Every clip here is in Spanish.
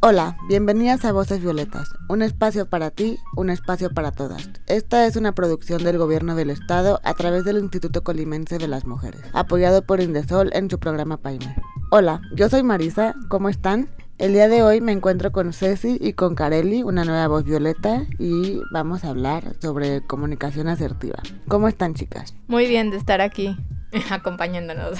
Hola, bienvenidas a Voces Violetas, un espacio para ti, un espacio para todas. Esta es una producción del Gobierno del Estado a través del Instituto Colimense de las Mujeres, apoyado por Indesol en su programa Paime. Hola, yo soy Marisa, ¿cómo están? El día de hoy me encuentro con Ceci y con Carelli, una nueva voz violeta, y vamos a hablar sobre comunicación asertiva. ¿Cómo están, chicas? Muy bien de estar aquí, acompañándonos.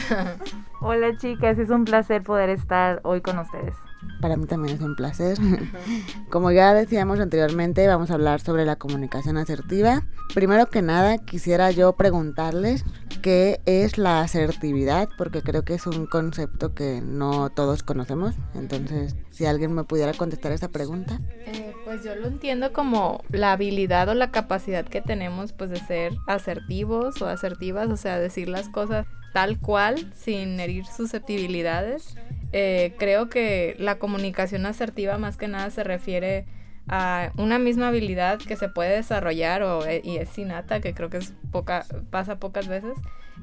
Hola, chicas, es un placer poder estar hoy con ustedes. Para mí también es un placer. Como ya decíamos anteriormente, vamos a hablar sobre la comunicación asertiva. Primero que nada, quisiera yo preguntarles qué es la asertividad, porque creo que es un concepto que no todos conocemos. Entonces, si alguien me pudiera contestar esa pregunta. Eh, pues yo lo entiendo como la habilidad o la capacidad que tenemos pues de ser asertivos o asertivas, o sea, decir las cosas tal cual, sin herir susceptibilidades eh, creo que la comunicación asertiva más que nada se refiere a una misma habilidad que se puede desarrollar o, eh, y es innata, que creo que es poca, pasa pocas veces,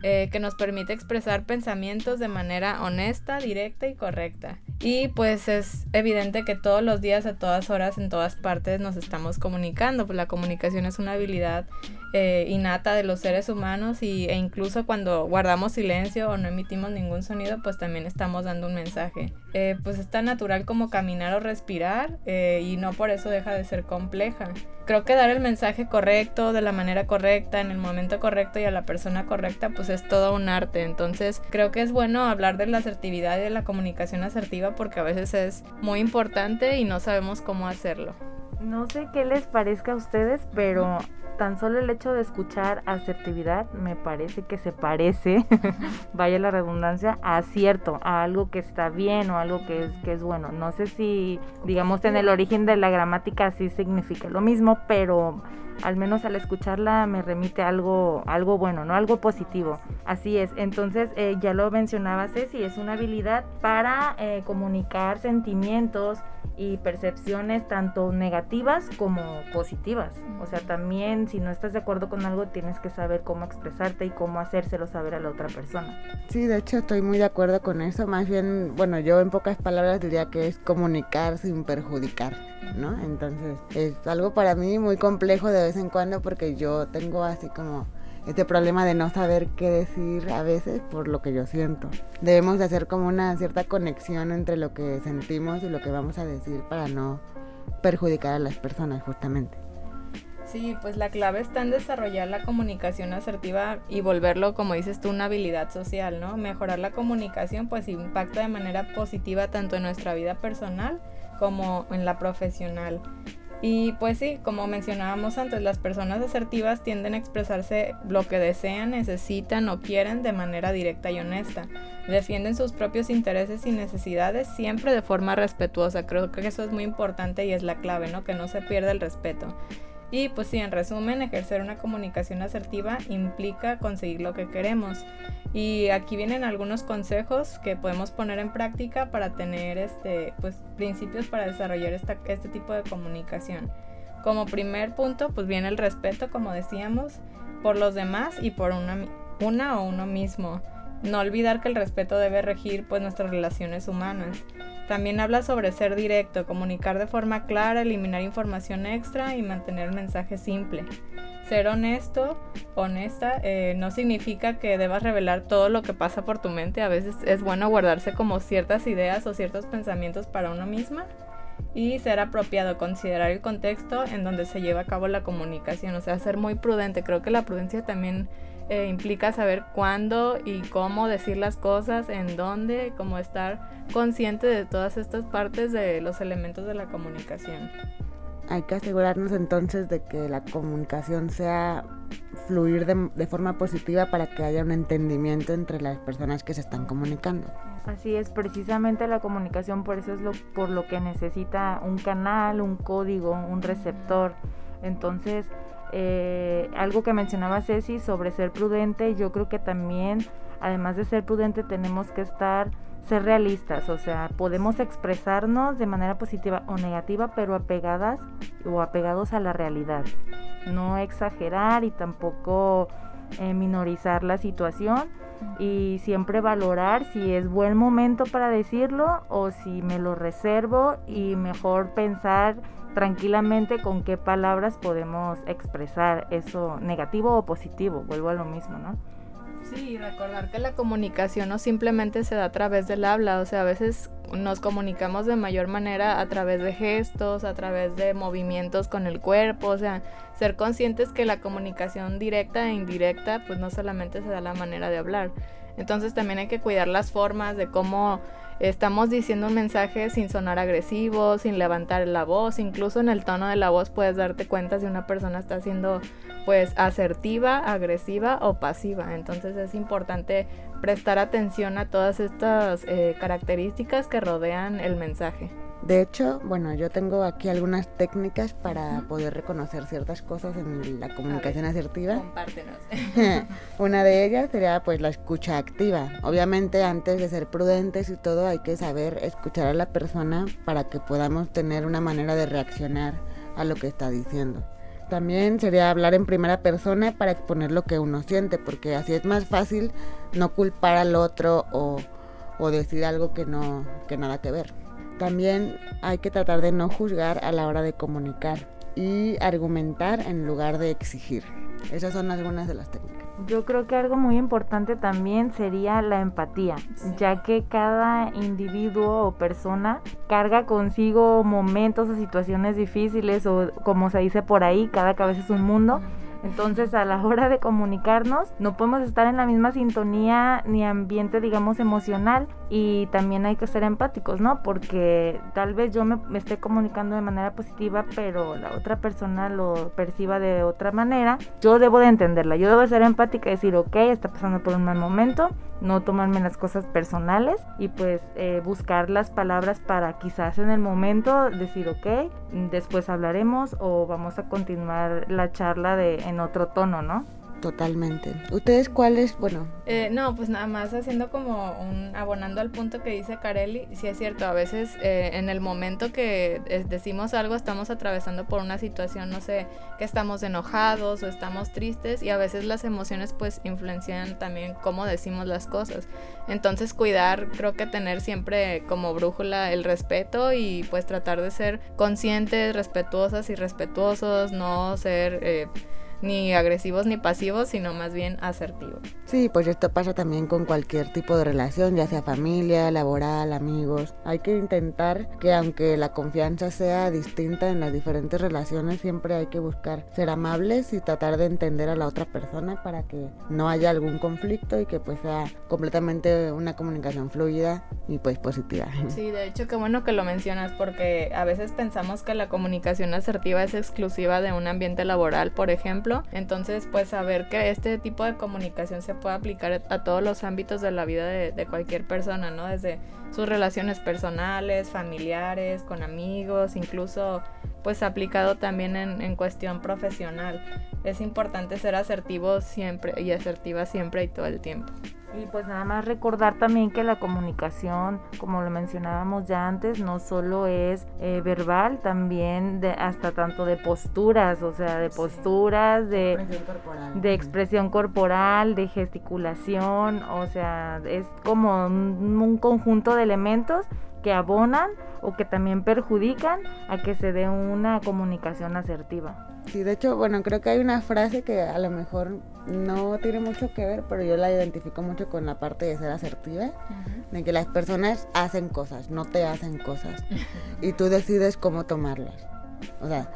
eh, que nos permite expresar pensamientos de manera honesta, directa y correcta. Y pues es evidente que todos los días, a todas horas, en todas partes nos estamos comunicando, pues la comunicación es una habilidad eh, innata de los seres humanos y, e incluso cuando guardamos silencio o no emitimos ningún sonido, pues también estamos dando un mensaje. Eh, pues es tan natural como caminar o respirar eh, y no por eso deja de ser compleja. Creo que dar el mensaje correcto, de la manera correcta, en el momento correcto y a la persona correcta, pues es todo un arte. Entonces creo que es bueno hablar de la asertividad y de la comunicación asertiva porque a veces es muy importante y no sabemos cómo hacerlo. No sé qué les parezca a ustedes, pero tan solo el hecho de escuchar asertividad me parece que se parece, vaya la redundancia, a cierto, a algo que está bien o algo que es, que es bueno. No sé si, digamos, en el origen de la gramática sí significa lo mismo, pero al menos al escucharla me remite a algo, algo bueno, ¿no? Algo positivo. Así es. Entonces, eh, ya lo mencionaba Ceci, es una habilidad para eh, comunicar sentimientos y percepciones tanto negativas como positivas. O sea, también si no estás de acuerdo con algo, tienes que saber cómo expresarte y cómo hacérselo saber a la otra persona. Sí, de hecho estoy muy de acuerdo con eso. Más bien, bueno, yo en pocas palabras diría que es comunicar sin perjudicar, ¿no? Entonces, es algo para mí muy complejo de vez en cuando porque yo tengo así como este problema de no saber qué decir a veces por lo que yo siento. Debemos de hacer como una cierta conexión entre lo que sentimos y lo que vamos a decir para no perjudicar a las personas justamente. Sí, pues la clave está en desarrollar la comunicación asertiva y volverlo, como dices tú, una habilidad social, ¿no? Mejorar la comunicación pues impacta de manera positiva tanto en nuestra vida personal como en la profesional. Y pues sí, como mencionábamos antes, las personas asertivas tienden a expresarse lo que desean, necesitan o quieren de manera directa y honesta. Defienden sus propios intereses y necesidades siempre de forma respetuosa. Creo que eso es muy importante y es la clave, ¿no? Que no se pierda el respeto. Y pues sí, en resumen, ejercer una comunicación asertiva implica conseguir lo que queremos. Y aquí vienen algunos consejos que podemos poner en práctica para tener este, pues, principios para desarrollar esta, este tipo de comunicación. Como primer punto, pues viene el respeto, como decíamos, por los demás y por una, una o uno mismo. No olvidar que el respeto debe regir pues nuestras relaciones humanas. También habla sobre ser directo, comunicar de forma clara, eliminar información extra y mantener el mensaje simple. Ser honesto, honesta, eh, no significa que debas revelar todo lo que pasa por tu mente. A veces es bueno guardarse como ciertas ideas o ciertos pensamientos para uno misma y ser apropiado, considerar el contexto en donde se lleva a cabo la comunicación, o sea, ser muy prudente. Creo que la prudencia también eh, implica saber cuándo y cómo decir las cosas, en dónde, cómo estar consciente de todas estas partes de los elementos de la comunicación. Hay que asegurarnos entonces de que la comunicación sea fluir de, de, forma positiva para que haya un entendimiento entre las personas que se están comunicando. Así es, precisamente la comunicación por eso es lo, por lo que necesita un canal, un código, un receptor. Entonces, eh, algo que mencionaba Ceci sobre ser prudente, yo creo que también, además de ser prudente, tenemos que estar, ser realistas, o sea, podemos expresarnos de manera positiva o negativa, pero apegadas o apegados a la realidad. No exagerar y tampoco eh, minorizar la situación y siempre valorar si es buen momento para decirlo o si me lo reservo y mejor pensar tranquilamente con qué palabras podemos expresar eso negativo o positivo, vuelvo a lo mismo, ¿no? Sí, recordar que la comunicación no simplemente se da a través del habla, o sea, a veces nos comunicamos de mayor manera a través de gestos, a través de movimientos con el cuerpo, o sea, ser conscientes que la comunicación directa e indirecta pues no solamente se da la manera de hablar. Entonces también hay que cuidar las formas de cómo estamos diciendo un mensaje sin sonar agresivo, sin levantar la voz, incluso en el tono de la voz puedes darte cuenta si una persona está siendo pues asertiva, agresiva o pasiva. Entonces es importante prestar atención a todas estas eh, características que rodean el mensaje. De hecho, bueno, yo tengo aquí algunas técnicas para poder reconocer ciertas cosas en la comunicación asertiva. Compártenos. Una de ellas sería pues la escucha activa. Obviamente antes de ser prudentes y todo hay que saber escuchar a la persona para que podamos tener una manera de reaccionar a lo que está diciendo. También sería hablar en primera persona para exponer lo que uno siente, porque así es más fácil no culpar al otro o, o decir algo que no que nada que ver. También hay que tratar de no juzgar a la hora de comunicar y argumentar en lugar de exigir. Esas son algunas de las técnicas. Yo creo que algo muy importante también sería la empatía, ya que cada individuo o persona carga consigo momentos o situaciones difíciles o como se dice por ahí, cada cabeza es un mundo. Entonces, a la hora de comunicarnos, no podemos estar en la misma sintonía ni ambiente, digamos, emocional y también hay que ser empáticos, ¿no? Porque tal vez yo me, esté comunicando de manera positiva, pero la otra persona lo perciba de otra manera. Yo debo de entenderla, yo debo ser empática y decir, ok, está pasando por un mal momento, no tomarme las cosas personales y pues eh, buscar las palabras para quizás en el momento decir, ok, después hablaremos o vamos a continuar la charla de, en otro tono, ¿no? Totalmente. ¿Ustedes cuáles? Bueno. Eh, no, pues nada más haciendo como un, abonando al punto que dice Carelli, sí es cierto, a veces eh, en el momento que decimos algo estamos atravesando por una situación, no sé, que estamos enojados o estamos tristes y a veces las emociones pues influencian también cómo decimos las cosas. Entonces cuidar, creo que tener siempre como brújula el respeto y pues tratar de ser conscientes, respetuosas y respetuosos, no ser... Eh, ni agresivos ni pasivos, sino más bien asertivos. Sí, pues esto pasa también con cualquier tipo de relación, ya sea familia, laboral, amigos. Hay que intentar que aunque la confianza sea distinta en las diferentes relaciones, siempre hay que buscar ser amables y tratar de entender a la otra persona para que no haya algún conflicto y que pues sea completamente una comunicación fluida y pues positiva. Sí, de hecho qué bueno que lo mencionas porque a veces pensamos que la comunicación asertiva es exclusiva de un ambiente laboral, por ejemplo, entonces, pues saber que este tipo de comunicación se puede aplicar a todos los ámbitos de la vida de, cualquier persona, ¿no? Desde sus relaciones personales, familiares, con amigos, incluso pues aplicado también en, en, cuestión profesional. Es importante ser asertivo siempre y asertiva siempre y todo el tiempo. Y pues nada más recordar también que la comunicación, como lo mencionábamos ya antes, no solo es eh, verbal, también de, hasta tanto de posturas, o sea, de posturas, de expresión, de expresión corporal, de gesticulación, o sea, es como un conjunto de elementos que abonan o que también perjudican a que se dé una comunicación asertiva. Sí, de hecho, bueno, creo que hay una frase que a lo mejor no tiene mucho que ver, pero yo la identifico mucho con la parte de ser asertiva, de que las personas hacen cosas, no te hacen cosas, y tú decides cómo tomarlas. O sea,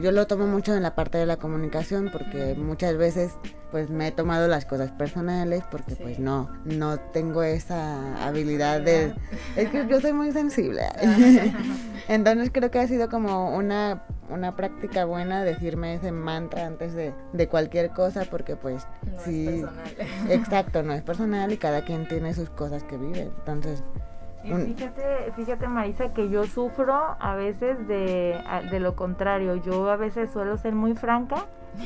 yo lo tomo mucho en la parte de la comunicación porque muchas veces pues me he tomado las cosas personales porque pues no, no tengo esa habilidad de... Es que yo soy muy sensible. Entonces creo que ha sido como una, una práctica buena decirme ese mantra antes de, de cualquier cosa porque pues No sí, es personal. exacto, no es personal y cada quien tiene sus cosas que vive. Entonces, Y Un- fíjate, fíjate Marisa que yo sufro a veces de, de lo contrario. Yo a veces suelo ser muy franca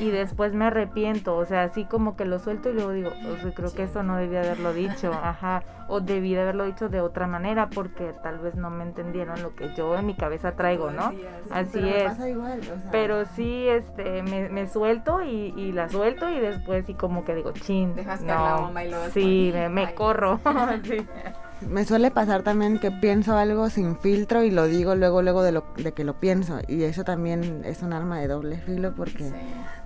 y después me arrepiento. O sea, así como que lo suelto y luego digo, "O sea, creo que eso no debía haberlo dicho. Ajá. O debí de haberlo dicho de otra manera porque tal vez no me entendieron lo que yo en mi cabeza traigo, ¿no? Así pero es. pasa igual, o sea, Pero sí, este, me, me suelto y, y la suelto y después sí como que digo, chin, Dejas caer no, la bomba y luego sí, me, me "Ay, corro. Sí. Me suele pasar también que pienso algo sin filtro y lo digo luego luego de lo de que lo pienso y eso también es un arma de doble filo porque Sí.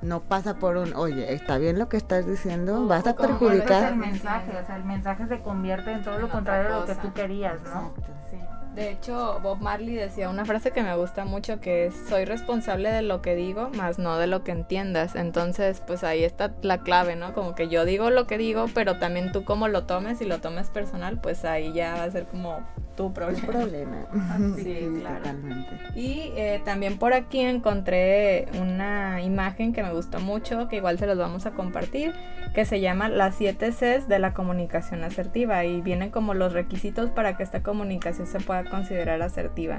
no pasa por un, oye, está bien lo que estás diciendo, O- vas a perjudicar. el mensaje, o sea, el mensaje se convierte en todo En lo contrario de lo que tú querías, ¿no? Exacto. Sí. De hecho, Bob Marley decía una frase que me gusta mucho que es soy responsable de lo que digo, más no de lo que entiendas. Entonces, pues ahí está la clave, ¿no? Como que yo digo lo que digo, pero también tú como lo tomes y lo tomes personal, pues ahí ya va a ser como tu problema. problema. Sí, claro. totalmente. Y eh, también por aquí encontré una imagen que me gustó mucho, que igual se los vamos a compartir, que se llama las 7 Cs de la comunicación asertiva y vienen como los requisitos para que esta comunicación se pueda considerar asertiva.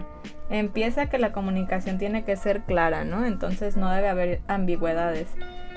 Empieza que la comunicación tiene que ser clara, ¿no? Entonces no debe haber ambigüedades.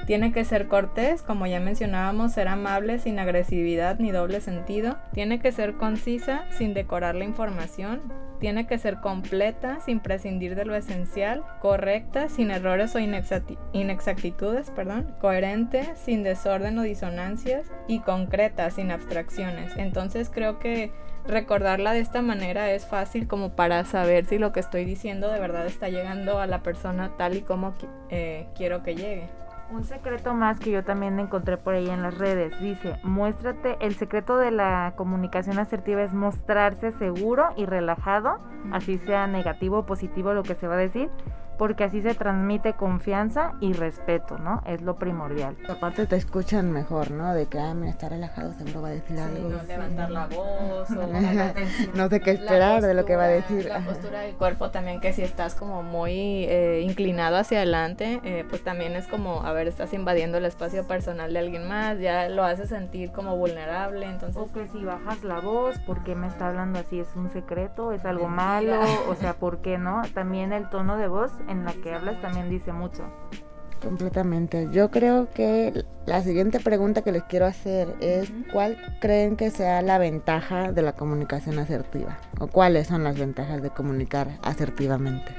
Tiene que ser cortés, como ya mencionábamos, ser amable, sin agresividad ni doble sentido. Tiene que ser concisa, sin decorar la información. Tiene que ser completa, sin prescindir de lo esencial. Correcta, sin errores o inexacti- inexactitudes, perdón. Coherente, sin desorden o disonancias. Y concreta, sin abstracciones. Entonces creo que recordarla de esta manera es fácil como para saber si lo que estoy diciendo de verdad está llegando a la persona tal y como eh, quiero que llegue. Un secreto más que yo también encontré por ahí en las redes. Dice, muéstrate, el secreto de la comunicación asertiva es mostrarse seguro y relajado, así sea negativo o positivo lo que se va a decir, porque así se transmite confianza y respeto, ¿no? Es lo primordial. Aparte te escuchan mejor, ¿no? De que, ah, mira, está relajado, seguro va a decir Sí, algo. no levantar la voz o no sé qué esperar de lo que va a postura- decir. La postura del cuerpo también, que si estás como muy eh, inclinado hacia adelante, eh, pues también es como, a ver, estás invadiendo el espacio personal de alguien más, ya lo hace sentir como vulnerable, entonces... O que si bajas la voz, ¿por qué me está hablando así? ¿Es un secreto? ¿Es algo malo? O sea, ¿por qué no? También el tono de voz en la que hablas también dice mucho. Completamente. Yo creo que la siguiente pregunta que les quiero hacer es. ¿cuál creen que sea la ventaja de la comunicación asertiva? ¿O cuáles son las ventajas de comunicar asertivamente?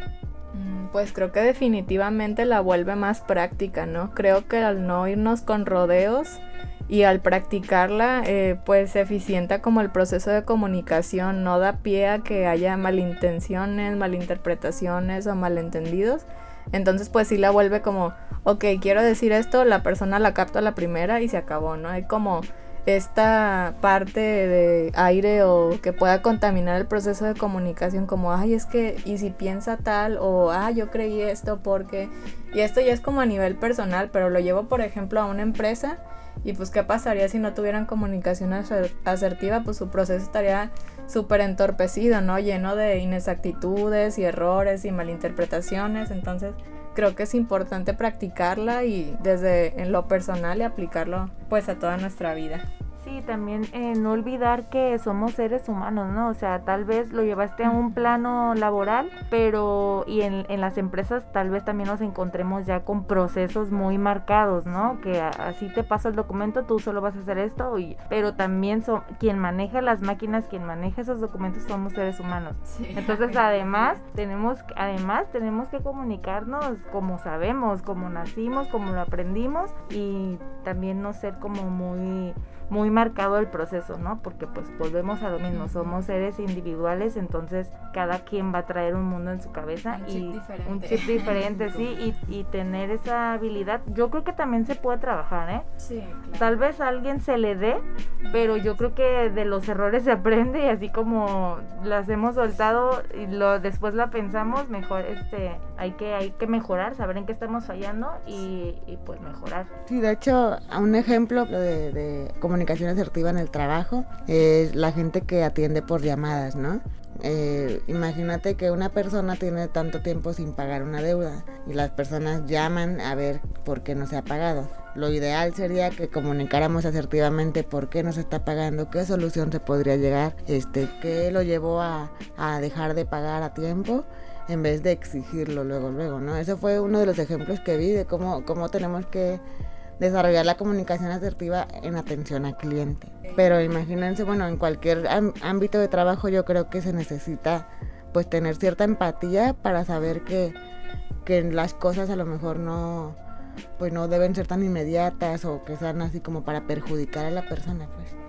Mm, Pues creo que definitivamente la vuelve más práctica, ¿no? Creo que al no irnos con rodeos y al practicarla, eh, pues se eficienta como el proceso de comunicación, no da pie a que haya malintenciones, malinterpretaciones o malentendidos. Entonces, pues sí la vuelve como, ok, quiero decir esto, la persona la capta la primera y se acabó, ¿no? Hay como esta parte de aire o que pueda contaminar el proceso de comunicación como, ay, es que, y si piensa tal, o, ah, yo creí esto porque, y esto ya es como a nivel personal, pero lo llevo, por ejemplo, a una empresa y pues, ¿qué pasaría si no tuvieran comunicación aser- asertiva? Pues su proceso estaría súper entorpecido, ¿no? Lleno de inexactitudes y errores y malinterpretaciones, entonces creo que es importante practicarla y desde en lo personal y aplicarlo pues a toda nuestra vida. Sí, también eh, no olvidar que somos seres humanos, ¿no? O sea, tal vez lo llevaste a un plano laboral, pero y en, en las empresas tal vez también nos encontremos ya con procesos muy marcados, ¿no? Que así te paso el documento, tú solo vas a hacer esto, y, pero también son, quien maneja las máquinas, quien maneja esos documentos somos seres humanos. Entonces, además, tenemos, además, tenemos que comunicarnos como sabemos, como nacimos, como lo aprendimos y también no ser como muy muy marcado el proceso, ¿no? Porque pues volvemos a lo mismo, somos seres individuales, entonces cada quien va a traer un mundo en su cabeza Un chip y diferente. un chip diferente, sí, y, y tener esa habilidad, yo creo que también se puede trabajar, ¿eh? Sí, claro. Tal vez a alguien se le dé, pero yo creo que de los errores se aprende y así como las hemos soltado y lo después la pensamos, mejor este hay que hay que mejorar, saber en qué estamos fallando y, y pues mejorar. Sí, de hecho, a un ejemplo de, de comunicación comunicación asertiva en el trabajo es la gente que atiende por llamadas, ¿no? Eh, imagínate que una persona tiene tanto tiempo sin pagar una deuda y las personas llaman a ver por qué no se ha pagado. Lo ideal sería que comunicáramos asertivamente por qué no se está pagando, qué solución se podría llegar, este, qué lo llevó a, a dejar de pagar a tiempo en vez de exigirlo luego, luego, ¿no? Ese fue uno de los ejemplos que vi de cómo, cómo tenemos que desarrollar la comunicación asertiva en atención al cliente. Pero imagínense, bueno, en cualquier ámbito de trabajo yo creo que se necesita pues tener cierta empatía para saber que, que las cosas a lo mejor no pues no deben ser tan inmediatas o que sean así como para perjudicar a la persona, pues.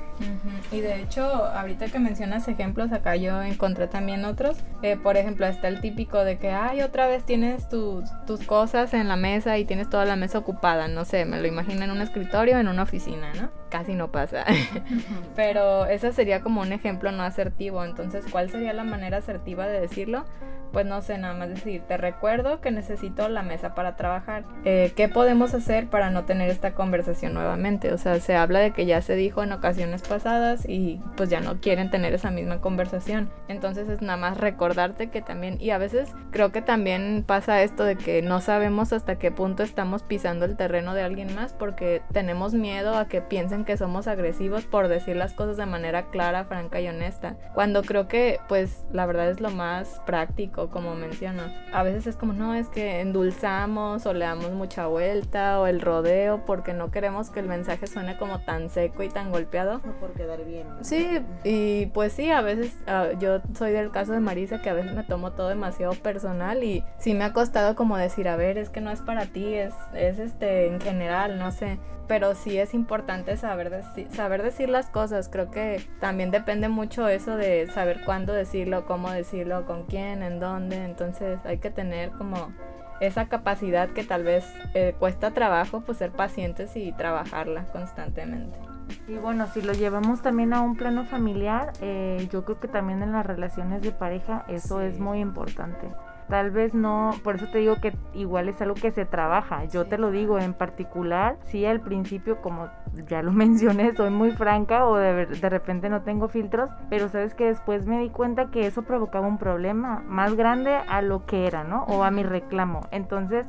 Y de hecho, ahorita que mencionas ejemplos, acá yo encontré también otros. Eh, por ejemplo, está el típico de que, ay, otra vez tienes tus, tus cosas en la mesa y tienes toda la mesa ocupada. No sé, me lo imagino en un escritorio, en una oficina, ¿no? Casi no pasa. Pero ese sería como un ejemplo no asertivo. Entonces, ¿cuál sería la manera asertiva de decirlo? pues no sé, nada más decir, te recuerdo que necesito la mesa para trabajar. Eh, ¿Qué podemos hacer para no tener esta conversación nuevamente? O sea, se habla de que ya se dijo en ocasiones pasadas y pues ya no quieren tener esa misma conversación. Entonces es nada más recordarte que también, y a veces creo que también pasa esto de que no sabemos hasta qué punto estamos pisando el terreno de alguien más porque tenemos miedo a que piensen que somos agresivos por decir las cosas de manera clara, franca y honesta. Cuando creo que pues la verdad es lo más práctico como menciona. A veces es como, no, es que endulzamos o le damos mucha vuelta o el rodeo porque no queremos que el mensaje suene como tan seco y tan golpeado. O por quedar bien. Sí, y pues sí, a veces uh, yo soy del caso de Marisa que a veces me tomo todo demasiado personal y sí me ha costado como decir, a ver, es que no es para ti, es, es este en general, no sé pero sí es importante saber, decir, saber decir las cosas. Creo que también depende mucho eso de saber cuándo decirlo, cómo decirlo, con quién, en dónde. Entonces hay que tener como esa capacidad que tal vez eh, cuesta trabajo, pues ser pacientes y trabajarla constantemente. Y bueno, si lo llevamos también a un plano familiar, eh, yo creo que también en las relaciones de pareja eso es muy importante tal vez no, por eso te digo que igual es algo que se trabaja. Yo te lo digo en particular, sí al principio como ya lo mencioné, soy muy franca o de, de repente no tengo filtros, pero sabes que después me di cuenta que eso provocaba un problema más grande a lo que era, ¿no? O a mi reclamo. Entonces,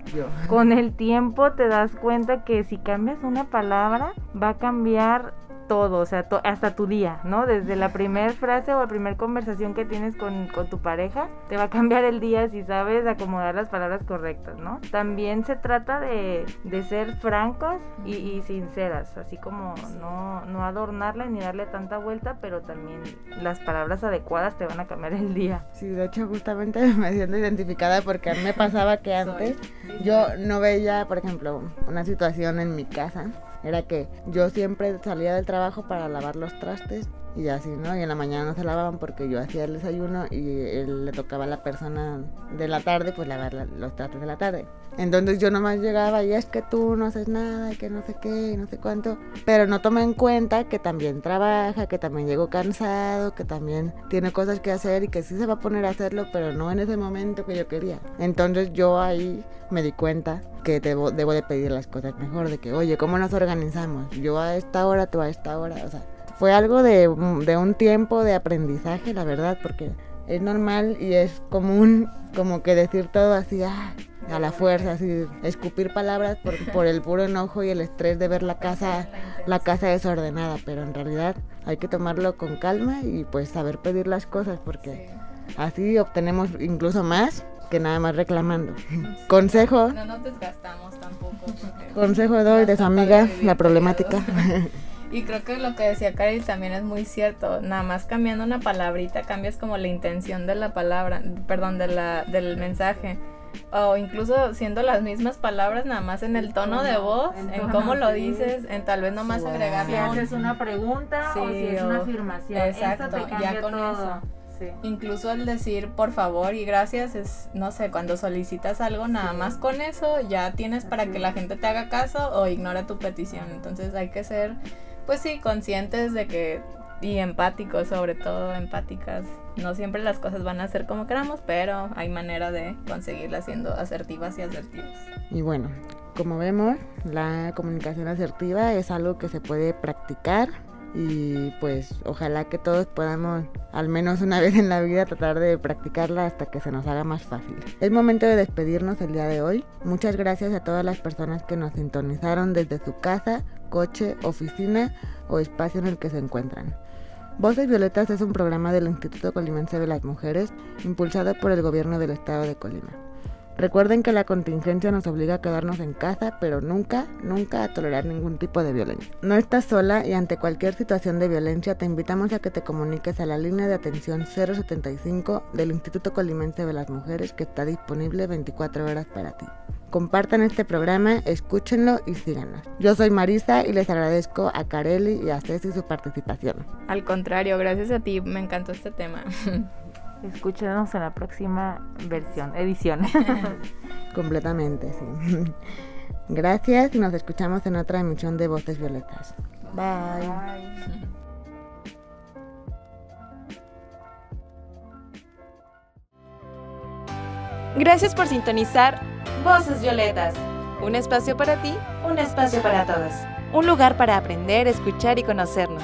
con el tiempo te das cuenta que si cambias una palabra va a cambiar todo, o sea, hasta tu día, ¿no? Desde la primera frase o la primera conversación que tienes con, con, tu pareja, te va a cambiar el día si sabes acomodar las palabras correctas, ¿no? También se trata de, de ser francos y, y, sinceras, así como no, no adornarle ni darle tanta vuelta, pero también las palabras adecuadas te van a cambiar el día. Sí, de hecho justamente me siento identificada porque me pasaba que antes yo no veía, por ejemplo, una situación en mi casa era que yo siempre salía del trabajo para lavar los trastes y así, ¿no? Y en la mañana no se lavaban porque yo hacía el desayuno y él le tocaba a la persona de la tarde, pues lavar los trastes de la tarde. Entonces yo nomás llegaba y es que tú no haces nada y que no sé qué y no sé cuánto. Pero no tomé en cuenta que también trabaja, que también llegó cansado, que también tiene cosas que hacer y que sí se va a poner a hacerlo, pero no en ese momento que yo quería. Entonces yo ahí me di cuenta que debo, debo de pedir las cosas mejor, de que, oye, ¿cómo nos organizamos? Yo a esta hora, tú a esta hora, o sea fue algo de, de un tiempo de aprendizaje, la verdad, porque es normal y es común como que decir todo así ah, a la fuerza, así escupir palabras por, por, el puro enojo y el estrés de ver la casa, la casa desordenada, pero en realidad hay que tomarlo con calma y pues saber pedir las cosas porque así obtenemos incluso más que nada más reclamando. Consejo. No nos desgastamos tampoco. Consejo doy de su amiga, la problemática. Y creo que lo que decía Karel también es muy cierto. Nada más cambiando una palabrita cambias como la intención de la palabra, perdón, de la, del mensaje. O incluso siendo las mismas palabras, nada más en el tono de voz, en, cómo lo dices, en tal vez nomás agregarle. Si haces una pregunta o si es una afirmación. Exacto, ya con eso. Incluso el decir por favor y gracias es, no sé, cuando solicitas algo, nada más con eso ya tienes para que la gente te haga caso o ignora tu petición. Entonces hay que ser pues sí, conscientes de que y empáticos, sobre todo empáticas. No siempre las cosas van a ser como queramos, pero hay manera de conseguirlas siendo asertivas y asertivas. Y bueno, como vemos, la comunicación asertiva es algo que se puede practicar y pues ojalá que todos podamos al menos una vez en la vida tratar de practicarla hasta que se nos haga más fácil. Es momento de despedirnos el día de hoy. Muchas gracias a todas las personas que nos sintonizaron desde su casa, coche, oficina o espacio en el que se encuentran. Voces Violetas es un programa del Instituto Colimense de las Mujeres impulsado por el gobierno del estado de Colima. Recuerden que la contingencia nos obliga a quedarnos en casa, pero nunca, nunca a tolerar ningún tipo de violencia. No estás sola y ante cualquier situación de violencia te invitamos a que te comuniques a la línea de atención 075 del Instituto Colimense de las Mujeres que está disponible 24 horas para ti. Compartan este programa, escúchenlo y síganos. Yo soy Marisa y les agradezco a Carelli y a Ceci su participación. Al contrario, gracias a ti, me encantó este tema. Escúchenos en la próxima versión, edición. Completamente, sí. Gracias y nos escuchamos en otra emisión de Voces Violetas. Bye. Gracias por sintonizar Voces Violetas. Un espacio para ti, un espacio para todos. Un lugar para aprender, escuchar y conocernos.